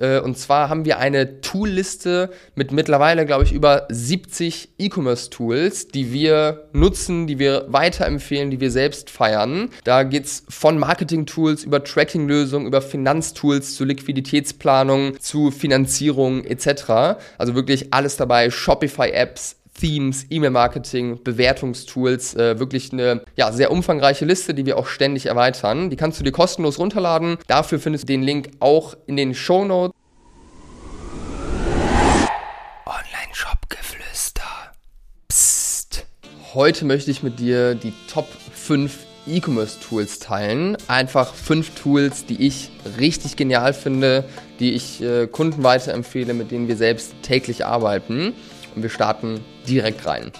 Äh, und zwar haben wir eine Toolliste mit mittlerweile, glaube ich, über 70 E-Commerce-Tools, die wir nutzen, die wir weiterempfehlen, die wir selbst feiern. Da geht es von Marketing-Tools über Tracking-Lösungen, über Finanztools zu Liquiditätsplanung, zu Finanzierung etc. Also wirklich alles dabei. Shopify-Apps, Themes, E-Mail-Marketing, Bewertungstools, äh, wirklich eine ja, sehr umfangreiche Liste, die wir auch ständig erweitern. Die kannst du dir kostenlos runterladen. Dafür findest du den Link auch in den Show Notes. Online-Shop-Geflüster. Psst. Heute möchte ich mit dir die Top 5 E-Commerce-Tools teilen. Einfach fünf Tools, die ich richtig genial finde, die ich äh, Kunden weiterempfehle, mit denen wir selbst täglich arbeiten und wir starten direkt rein.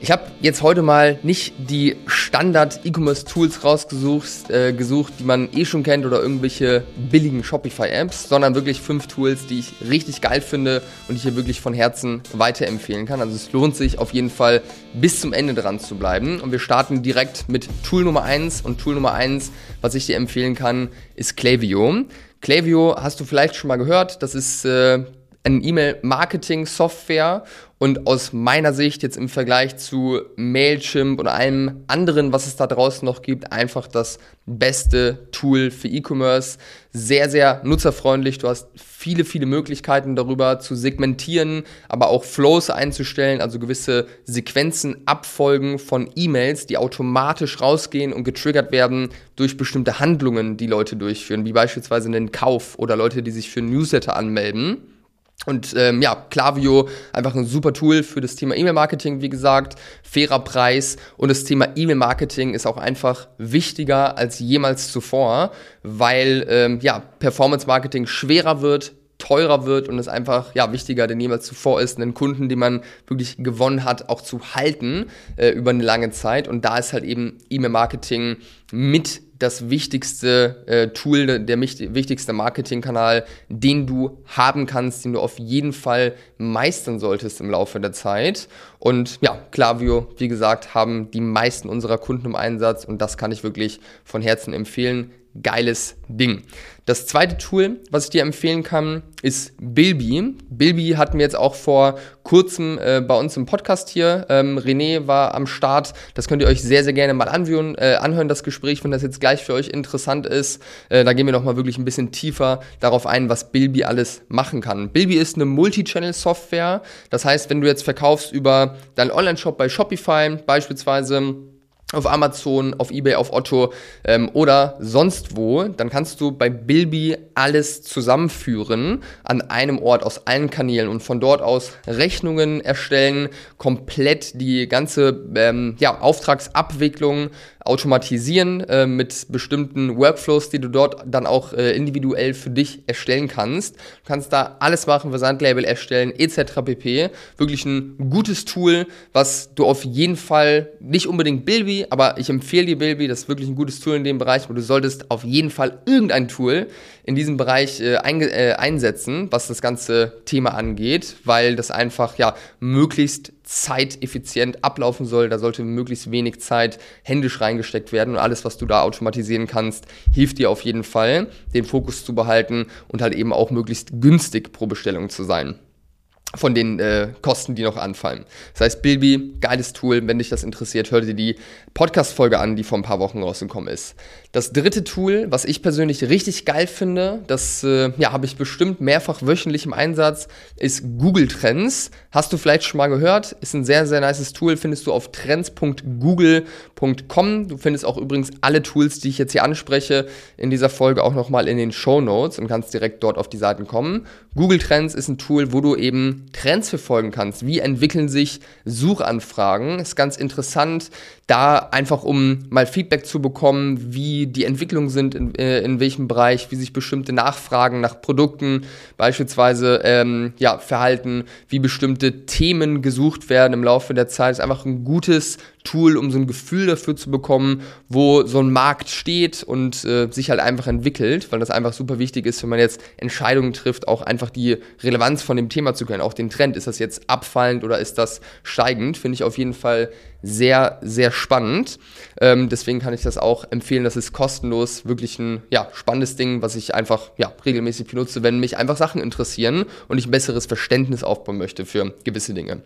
Ich habe jetzt heute mal nicht die Standard E-Commerce Tools rausgesucht, äh, gesucht, die man eh schon kennt oder irgendwelche billigen Shopify Apps, sondern wirklich fünf Tools, die ich richtig geil finde und ich hier wirklich von Herzen weiterempfehlen kann. Also es lohnt sich auf jeden Fall bis zum Ende dran zu bleiben und wir starten direkt mit Tool Nummer eins und Tool Nummer eins, was ich dir empfehlen kann, ist Klaviyo. Klaviyo hast du vielleicht schon mal gehört, das ist äh, eine E-Mail-Marketing-Software und aus meiner Sicht jetzt im Vergleich zu Mailchimp und allem anderen, was es da draußen noch gibt, einfach das beste Tool für E-Commerce. Sehr, sehr nutzerfreundlich. Du hast viele, viele Möglichkeiten darüber zu segmentieren, aber auch Flows einzustellen, also gewisse Sequenzen, Abfolgen von E-Mails, die automatisch rausgehen und getriggert werden durch bestimmte Handlungen, die Leute durchführen, wie beispielsweise einen Kauf oder Leute, die sich für Newsletter anmelden. Und ähm, ja, Klaviyo, einfach ein super Tool für das Thema E-Mail-Marketing, wie gesagt, fairer Preis und das Thema E-Mail-Marketing ist auch einfach wichtiger als jemals zuvor, weil ähm, ja, Performance-Marketing schwerer wird, teurer wird und es einfach ja wichtiger denn jemals zuvor ist, einen Kunden, den man wirklich gewonnen hat, auch zu halten äh, über eine lange Zeit. Und da ist halt eben E-Mail-Marketing mit das wichtigste äh, Tool, der wichtigste Marketingkanal, den du haben kannst, den du auf jeden Fall meistern solltest im Laufe der Zeit. Und ja, Klaviyo, wie gesagt, haben die meisten unserer Kunden im Einsatz und das kann ich wirklich von Herzen empfehlen geiles Ding. Das zweite Tool, was ich dir empfehlen kann, ist Bilby. Bilby hatten wir jetzt auch vor kurzem äh, bei uns im Podcast hier. Ähm, René war am Start. Das könnt ihr euch sehr, sehr gerne mal anhören, äh, anhören das Gespräch, wenn das jetzt gleich für euch interessant ist. Äh, da gehen wir nochmal wirklich ein bisschen tiefer darauf ein, was Bilby alles machen kann. Bilby ist eine Multi-Channel-Software. Das heißt, wenn du jetzt verkaufst über deinen Online-Shop bei Shopify beispielsweise, auf Amazon, auf eBay, auf Otto ähm, oder sonst wo, dann kannst du bei Bilby alles zusammenführen an einem Ort aus allen Kanälen und von dort aus Rechnungen erstellen, komplett die ganze ähm, ja, Auftragsabwicklung automatisieren äh, mit bestimmten Workflows, die du dort dann auch äh, individuell für dich erstellen kannst. Du kannst da alles machen, Versandlabel erstellen, etc. pp. Wirklich ein gutes Tool, was du auf jeden Fall nicht unbedingt Bilby, aber ich empfehle dir Bilby, das ist wirklich ein gutes Tool in dem Bereich, aber du solltest auf jeden Fall irgendein Tool in diesem Bereich äh, äh, einsetzen, was das ganze Thema angeht, weil das einfach ja möglichst zeiteffizient ablaufen soll. Da sollte möglichst wenig Zeit händisch reingesteckt werden und alles, was du da automatisieren kannst, hilft dir auf jeden Fall, den Fokus zu behalten und halt eben auch möglichst günstig pro Bestellung zu sein von den äh, Kosten, die noch anfallen. Das heißt, Bilby, geiles Tool, wenn dich das interessiert, hör dir die Podcast-Folge an, die vor ein paar Wochen rausgekommen ist. Das dritte Tool, was ich persönlich richtig geil finde, das äh, ja, habe ich bestimmt mehrfach wöchentlich im Einsatz, ist Google Trends. Hast du vielleicht schon mal gehört? Ist ein sehr, sehr nices Tool, findest du auf trends.google.com. Du findest auch übrigens alle Tools, die ich jetzt hier anspreche, in dieser Folge auch nochmal in den Show Notes und kannst direkt dort auf die Seiten kommen. Google Trends ist ein Tool, wo du eben Trends verfolgen kannst. Wie entwickeln sich Suchanfragen? Ist ganz interessant, da einfach um mal Feedback zu bekommen, wie die Entwicklungen sind, in, äh, in welchem Bereich, wie sich bestimmte Nachfragen nach Produkten beispielsweise ähm, ja, verhalten, wie bestimmte Themen gesucht werden im Laufe der Zeit. Ist einfach ein gutes Tool, um so ein Gefühl dafür zu bekommen, wo so ein Markt steht und äh, sich halt einfach entwickelt, weil das einfach super wichtig ist, wenn man jetzt Entscheidungen trifft, auch einfach die Relevanz von dem Thema zu kennen, auch den Trend. Ist das jetzt abfallend oder ist das steigend? Finde ich auf jeden Fall sehr, sehr spannend. Ähm, deswegen kann ich das auch empfehlen. Das ist kostenlos, wirklich ein ja, spannendes Ding, was ich einfach ja, regelmäßig benutze, wenn mich einfach Sachen interessieren und ich ein besseres Verständnis aufbauen möchte für gewisse Dinge.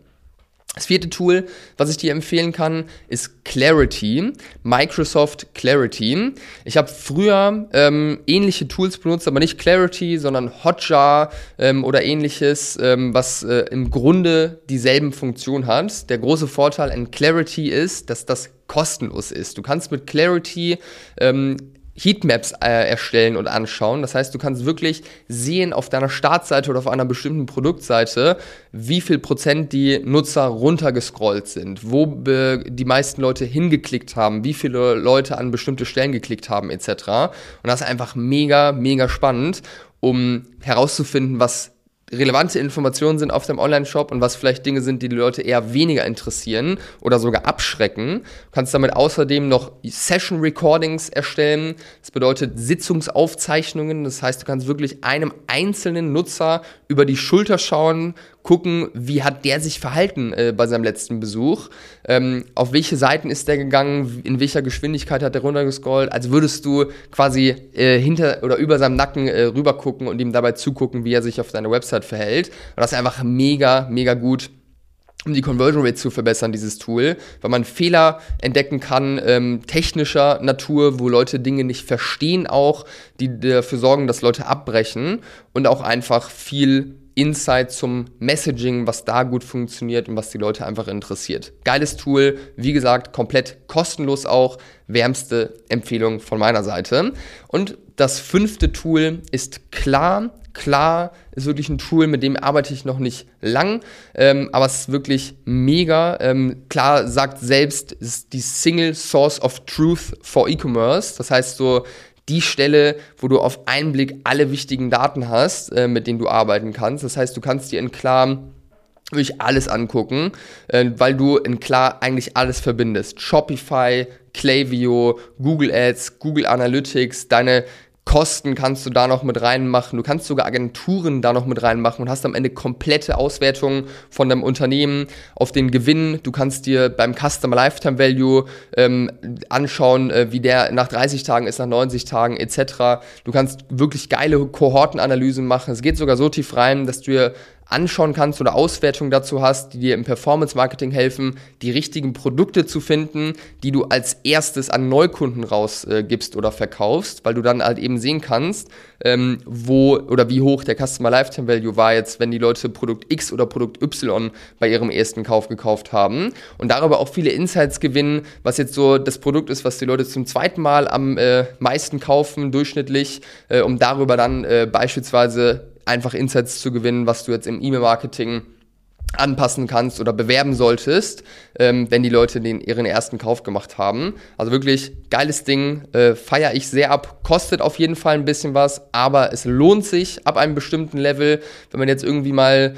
Das vierte Tool, was ich dir empfehlen kann, ist Clarity, Microsoft Clarity. Ich habe früher ähm, ähnliche Tools benutzt, aber nicht Clarity, sondern Hotjar ähm, oder ähnliches, ähm, was äh, im Grunde dieselben Funktionen hat. Der große Vorteil an Clarity ist, dass das kostenlos ist. Du kannst mit Clarity ähm, Heatmaps äh, erstellen und anschauen. Das heißt, du kannst wirklich sehen auf deiner Startseite oder auf einer bestimmten Produktseite, wie viel Prozent die Nutzer runtergescrollt sind, wo die meisten Leute hingeklickt haben, wie viele Leute an bestimmte Stellen geklickt haben etc. Und das ist einfach mega, mega spannend, um herauszufinden, was relevante Informationen sind auf dem Online-Shop und was vielleicht Dinge sind, die die Leute eher weniger interessieren oder sogar abschrecken. Du kannst damit außerdem noch Session-Recordings erstellen. Das bedeutet Sitzungsaufzeichnungen. Das heißt, du kannst wirklich einem einzelnen Nutzer über die Schulter schauen, gucken, wie hat der sich verhalten äh, bei seinem letzten Besuch, ähm, auf welche Seiten ist der gegangen, in welcher Geschwindigkeit hat der runtergescrollt, als würdest du quasi äh, hinter oder über seinem Nacken äh, rüber gucken und ihm dabei zugucken, wie er sich auf deiner Website verhält. Und das ist einfach mega, mega gut um die Conversion Rate zu verbessern, dieses Tool, weil man Fehler entdecken kann, ähm, technischer Natur, wo Leute Dinge nicht verstehen auch, die dafür sorgen, dass Leute abbrechen und auch einfach viel Insight zum Messaging, was da gut funktioniert und was die Leute einfach interessiert. Geiles Tool, wie gesagt, komplett kostenlos auch. Wärmste Empfehlung von meiner Seite. Und das fünfte Tool ist klar. Klar ist wirklich ein Tool, mit dem arbeite ich noch nicht lang, ähm, aber es ist wirklich mega. Ähm, klar sagt selbst, ist die Single Source of Truth for E-Commerce. Das heißt so, die Stelle, wo du auf einen Blick alle wichtigen Daten hast, äh, mit denen du arbeiten kannst. Das heißt, du kannst dir in klar wirklich alles angucken, äh, weil du in klar eigentlich alles verbindest. Shopify, Klaviyo, Google Ads, Google Analytics, deine Kosten kannst du da noch mit reinmachen. Du kannst sogar Agenturen da noch mit reinmachen und hast am Ende komplette Auswertungen von deinem Unternehmen auf den Gewinn. Du kannst dir beim Customer Lifetime Value ähm, anschauen, äh, wie der nach 30 Tagen ist, nach 90 Tagen etc. Du kannst wirklich geile Kohortenanalysen machen. Es geht sogar so tief rein, dass du dir anschauen kannst oder Auswertungen dazu hast, die dir im Performance Marketing helfen, die richtigen Produkte zu finden, die du als erstes an Neukunden rausgibst äh, oder verkaufst, weil du dann halt eben sehen kannst, ähm, wo oder wie hoch der Customer Lifetime Value war jetzt, wenn die Leute Produkt X oder Produkt Y bei ihrem ersten Kauf gekauft haben und darüber auch viele Insights gewinnen, was jetzt so das Produkt ist, was die Leute zum zweiten Mal am äh, meisten kaufen durchschnittlich, äh, um darüber dann äh, beispielsweise einfach Insights zu gewinnen, was du jetzt im E-Mail-Marketing anpassen kannst oder bewerben solltest, ähm, wenn die Leute den ihren ersten Kauf gemacht haben. Also wirklich geiles Ding, äh, feiere ich sehr ab, kostet auf jeden Fall ein bisschen was, aber es lohnt sich ab einem bestimmten Level, wenn man jetzt irgendwie mal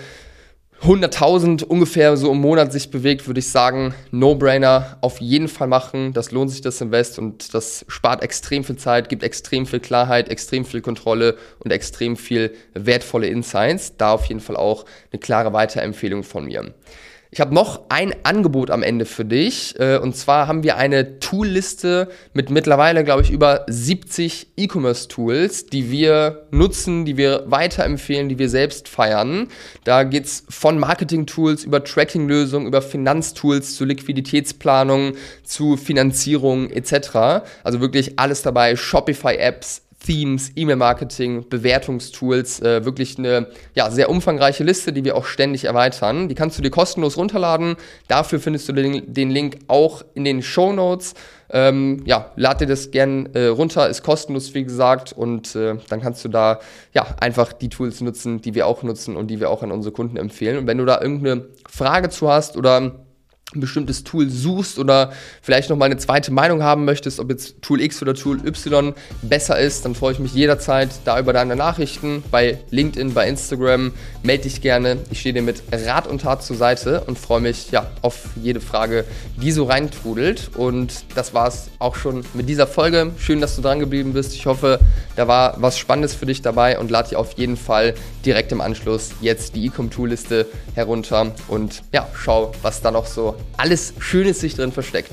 100.000 ungefähr so im Monat sich bewegt, würde ich sagen, No-Brainer auf jeden Fall machen. Das lohnt sich das Invest und das spart extrem viel Zeit, gibt extrem viel Klarheit, extrem viel Kontrolle und extrem viel wertvolle Insights. Da auf jeden Fall auch eine klare Weiterempfehlung von mir. Ich habe noch ein Angebot am Ende für dich. Äh, und zwar haben wir eine Toolliste mit mittlerweile, glaube ich, über 70 E-Commerce-Tools, die wir nutzen, die wir weiterempfehlen, die wir selbst feiern. Da geht es von Marketing-Tools über Tracking-Lösungen, über Finanztools zu Liquiditätsplanung, zu Finanzierung etc. Also wirklich alles dabei. Shopify-Apps, Themes, E-Mail-Marketing, Bewertungstools, äh, wirklich eine ja, sehr umfangreiche Liste, die wir auch ständig erweitern. Die kannst du dir kostenlos runterladen. Dafür findest du den, den Link auch in den Show Notes. Ähm, ja, lad dir das gern äh, runter, ist kostenlos, wie gesagt, und äh, dann kannst du da ja einfach die Tools nutzen, die wir auch nutzen und die wir auch an unsere Kunden empfehlen. Und wenn du da irgendeine Frage zu hast oder ein bestimmtes Tool suchst oder vielleicht noch mal eine zweite Meinung haben möchtest, ob jetzt Tool X oder Tool Y besser ist, dann freue ich mich jederzeit da über deine Nachrichten bei LinkedIn, bei Instagram. Melde dich gerne. Ich stehe dir mit Rat und Tat zur Seite und freue mich ja auf jede Frage, die so reintrudelt. Und das war es auch schon mit dieser Folge. Schön, dass du dran geblieben bist. Ich hoffe, da war was Spannendes für dich dabei und lade dich auf jeden Fall direkt im Anschluss jetzt die Ecom Tool Liste herunter und ja, schau, was da noch so alles Schönes sich drin versteckt.